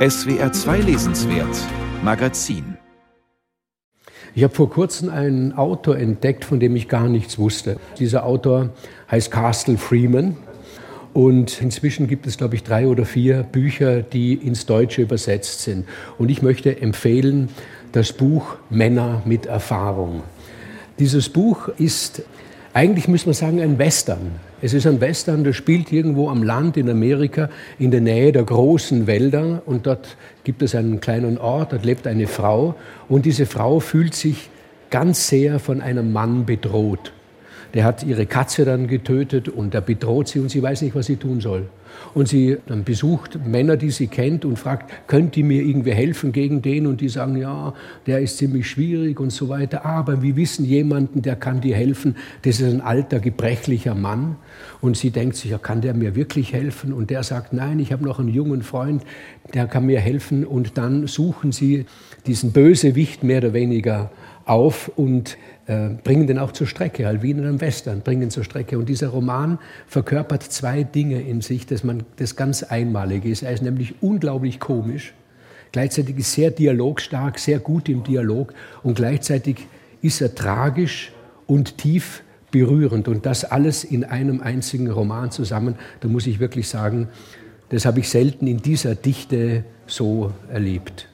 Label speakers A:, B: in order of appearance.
A: SWR 2 Lesenswert Magazin
B: ich habe vor kurzem einen Autor entdeckt, von dem ich gar nichts wusste. Dieser Autor heißt Castle Freeman. Und inzwischen gibt es, glaube ich, drei oder vier Bücher, die ins Deutsche übersetzt sind. Und ich möchte empfehlen das Buch Männer mit Erfahrung. Dieses Buch ist eigentlich, muss man sagen, ein Western. Es ist ein Western, der spielt irgendwo am Land in Amerika in der Nähe der großen Wälder und dort gibt es einen kleinen Ort, dort lebt eine Frau und diese Frau fühlt sich ganz sehr von einem Mann bedroht. Der hat ihre Katze dann getötet und er bedroht sie und sie weiß nicht, was sie tun soll. Und sie dann besucht Männer, die sie kennt und fragt, könnt ihr mir irgendwie helfen gegen den? Und die sagen, ja, der ist ziemlich schwierig und so weiter. Aber wir wissen jemanden, der kann dir helfen. Das ist ein alter, gebrechlicher Mann. Und sie denkt sich, ja, kann der mir wirklich helfen? Und der sagt, nein, ich habe noch einen jungen Freund, der kann mir helfen. Und dann suchen sie diesen Bösewicht mehr oder weniger auf und äh, bringen den auch zur Strecke, halt wie in einem Western, bringen zur Strecke. Und dieser Roman verkörpert zwei Dinge in sich, dass man das ganz Einmalige ist. Er ist nämlich unglaublich komisch, gleichzeitig ist sehr dialogstark, sehr gut im Dialog und gleichzeitig ist er tragisch und tief berührend. Und das alles in einem einzigen Roman zusammen, da muss ich wirklich sagen, das habe ich selten in dieser Dichte so erlebt.